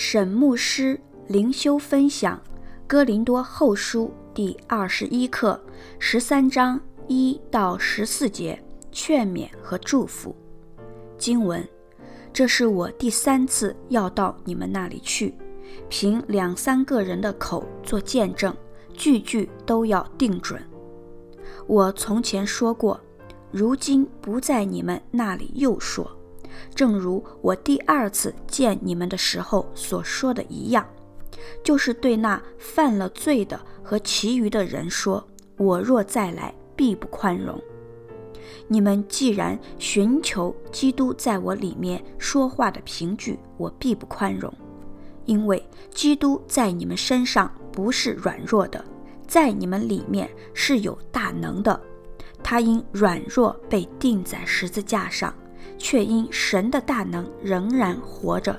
沈牧师灵修分享《哥林多后书》第二十一课十三章一到十四节劝勉和祝福经文。这是我第三次要到你们那里去，凭两三个人的口做见证，句句都要定准。我从前说过，如今不在你们那里又说。正如我第二次见你们的时候所说的一样，就是对那犯了罪的和其余的人说：“我若再来，必不宽容。”你们既然寻求基督在我里面说话的凭据，我必不宽容，因为基督在你们身上不是软弱的，在你们里面是有大能的。他因软弱被钉在十字架上。却因神的大能仍然活着，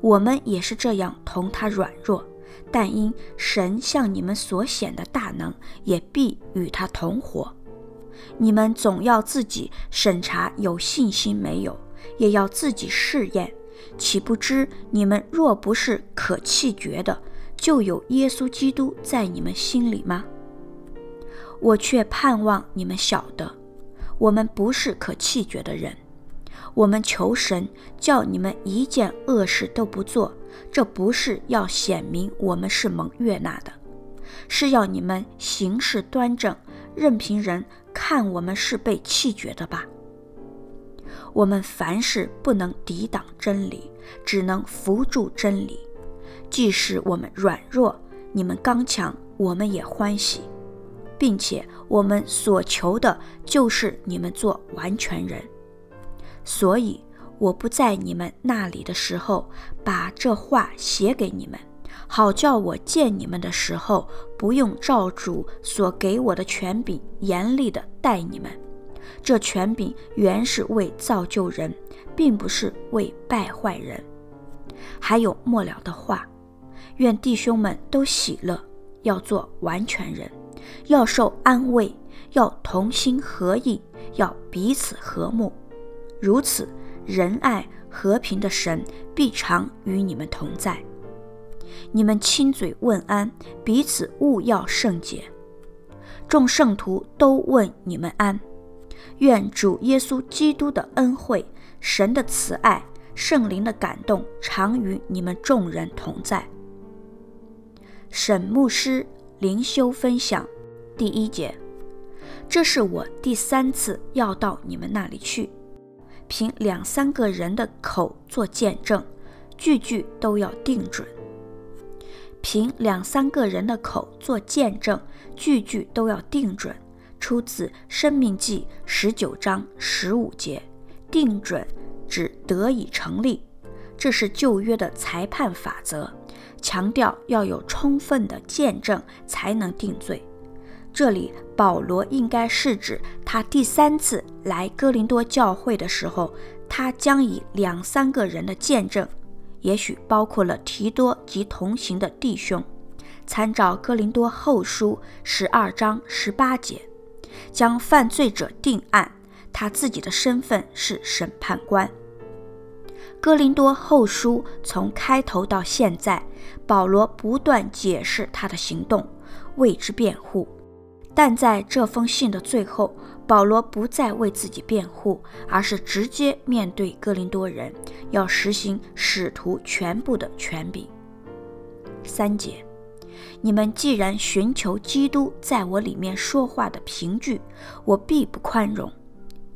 我们也是这样同他软弱，但因神向你们所显的大能，也必与他同活。你们总要自己审查有信心没有，也要自己试验，岂不知你们若不是可弃绝的，就有耶稣基督在你们心里吗？我却盼望你们晓得，我们不是可弃绝的人。我们求神叫你们一件恶事都不做，这不是要显明我们是蒙悦纳的，是要你们行事端正，任凭人看我们是被弃绝的吧。我们凡事不能抵挡真理，只能扶助真理。即使我们软弱，你们刚强，我们也欢喜，并且我们所求的就是你们做完全人。所以我不在你们那里的时候，把这话写给你们，好叫我见你们的时候，不用照主所给我的权柄严厉的待你们。这权柄原是为造就人，并不是为败坏人。还有末了的话，愿弟兄们都喜乐，要做完全人，要受安慰，要同心合意，要彼此和睦。如此，仁爱和平的神必常与你们同在。你们亲嘴问安，彼此勿要圣洁。众圣徒都问你们安。愿主耶稣基督的恩惠、神的慈爱、圣灵的感动，常与你们众人同在。沈牧师灵修分享第一节：这是我第三次要到你们那里去。凭两三个人的口做见证，句句都要定准。凭两三个人的口做见证，句句都要定准。出自《申命记》十九章十五节。定准指得以成立，这是旧约的裁判法则，强调要有充分的见证才能定罪。这里保罗应该是指他第三次来哥林多教会的时候，他将以两三个人的见证，也许包括了提多及同行的弟兄，参照哥林多后书十二章十八节，将犯罪者定案。他自己的身份是审判官。哥林多后书从开头到现在，保罗不断解释他的行动，为之辩护。但在这封信的最后，保罗不再为自己辩护，而是直接面对哥林多人，要实行使徒全部的权柄。三节，你们既然寻求基督在我里面说话的凭据，我必不宽容，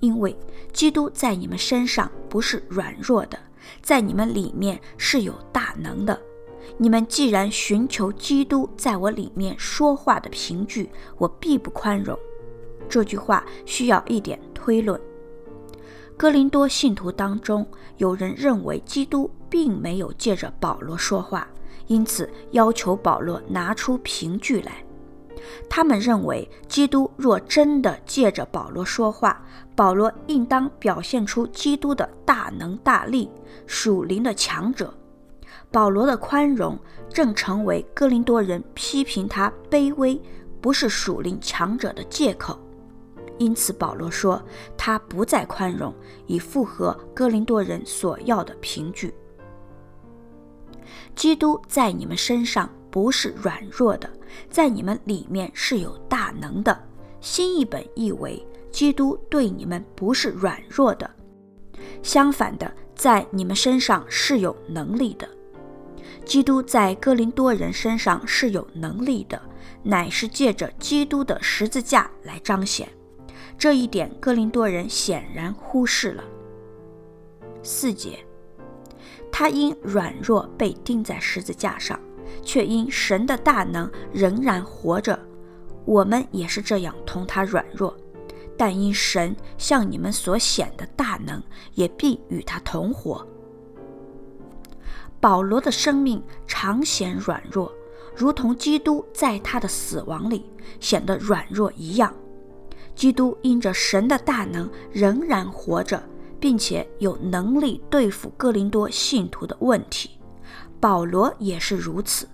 因为基督在你们身上不是软弱的，在你们里面是有大能的。你们既然寻求基督在我里面说话的凭据，我必不宽容。这句话需要一点推论。哥林多信徒当中，有人认为基督并没有借着保罗说话，因此要求保罗拿出凭据来。他们认为，基督若真的借着保罗说话，保罗应当表现出基督的大能大力，属灵的强者。保罗的宽容正成为哥林多人批评他卑微，不是属灵强者的借口，因此保罗说他不再宽容，以符合哥林多人所要的凭据。基督在你们身上不是软弱的，在你们里面是有大能的。新译本译为：基督对你们不是软弱的，相反的，在你们身上是有能力的。基督在哥林多人身上是有能力的，乃是借着基督的十字架来彰显。这一点哥林多人显然忽视了。四节，他因软弱被钉在十字架上，却因神的大能仍然活着。我们也是这样同他软弱，但因神向你们所显的大能，也必与他同活。保罗的生命常显软弱，如同基督在他的死亡里显得软弱一样。基督因着神的大能仍然活着，并且有能力对付哥林多信徒的问题。保罗也是如此，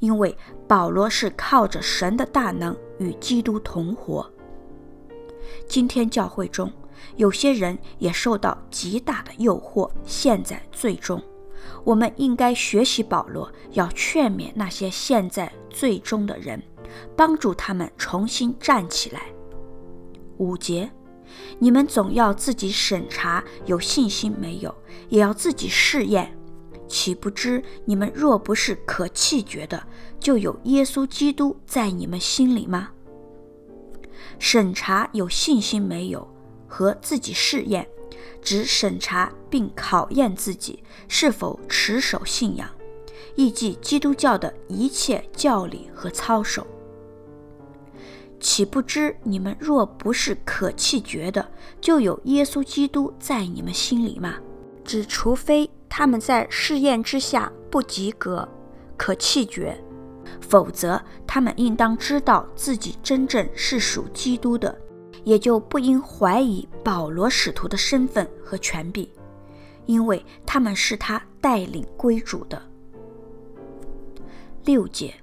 因为保罗是靠着神的大能与基督同活。今天教会中有些人也受到极大的诱惑，陷在罪中。我们应该学习保罗，要劝勉那些陷在罪中的人，帮助他们重新站起来。五节，你们总要自己审查有信心没有，也要自己试验。岂不知你们若不是可弃绝的，就有耶稣基督在你们心里吗？审查有信心没有和自己试验，只审查并考验自己是否持守信仰，亦即基督教的一切教理和操守。岂不知你们若不是可弃绝的，就有耶稣基督在你们心里吗？只除非他们在试验之下不及格，可弃绝，否则他们应当知道自己真正是属基督的，也就不应怀疑保罗使徒的身份和权柄，因为他们是他带领归主的。六节，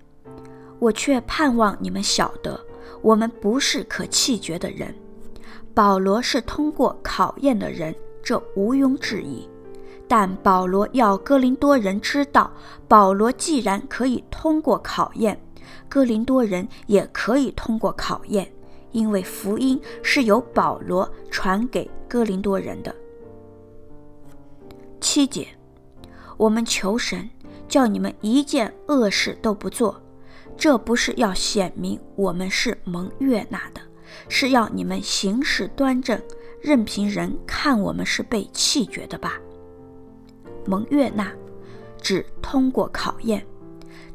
我却盼望你们晓得。我们不是可弃绝的人，保罗是通过考验的人，这毋庸置疑。但保罗要哥林多人知道，保罗既然可以通过考验，哥林多人也可以通过考验，因为福音是由保罗传给哥林多人的。七节，我们求神叫你们一件恶事都不做。这不是要显明我们是蒙悦纳的，是要你们行事端正，任凭人看我们是被弃绝的吧？蒙悦纳，指通过考验，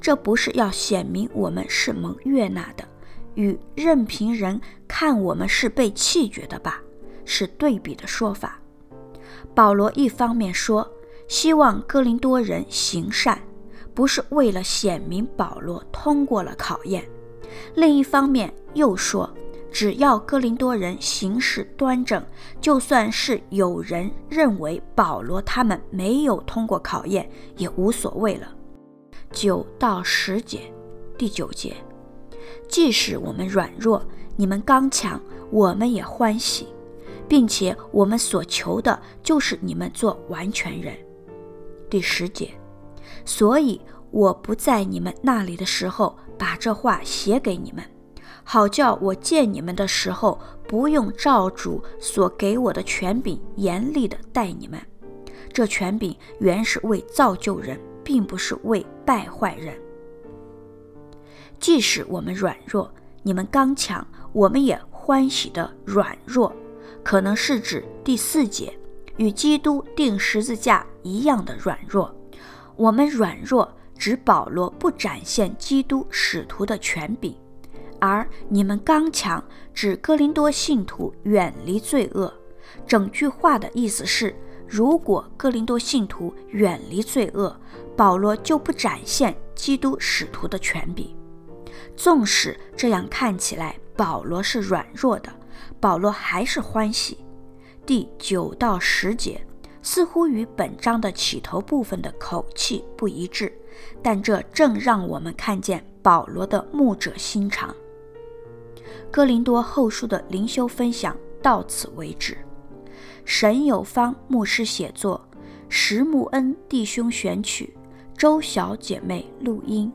这不是要显明我们是蒙悦纳的，与任凭人看我们是被弃绝的吧？是对比的说法。保罗一方面说，希望哥林多人行善。不是为了显明保罗通过了考验，另一方面又说，只要哥林多人行事端正，就算是有人认为保罗他们没有通过考验，也无所谓了。九到十节，第九节，即使我们软弱，你们刚强，我们也欢喜，并且我们所求的就是你们做完全人。第十节。所以我不在你们那里的时候，把这话写给你们，好叫我见你们的时候，不用照主所给我的权柄严厉的待你们。这权柄原是为造就人，并不是为败坏人。即使我们软弱，你们刚强，我们也欢喜的软弱，可能是指第四节与基督钉十字架一样的软弱。我们软弱，指保罗不展现基督使徒的权柄；而你们刚强，指哥林多信徒远离罪恶。整句话的意思是：如果哥林多信徒远离罪恶，保罗就不展现基督使徒的权柄。纵使这样看起来，保罗是软弱的，保罗还是欢喜。第九到十节。似乎与本章的起头部分的口气不一致，但这正让我们看见保罗的牧者心肠。哥林多后书的灵修分享到此为止。沈有方牧师写作，石木恩弟兄选曲，周小姐妹录音。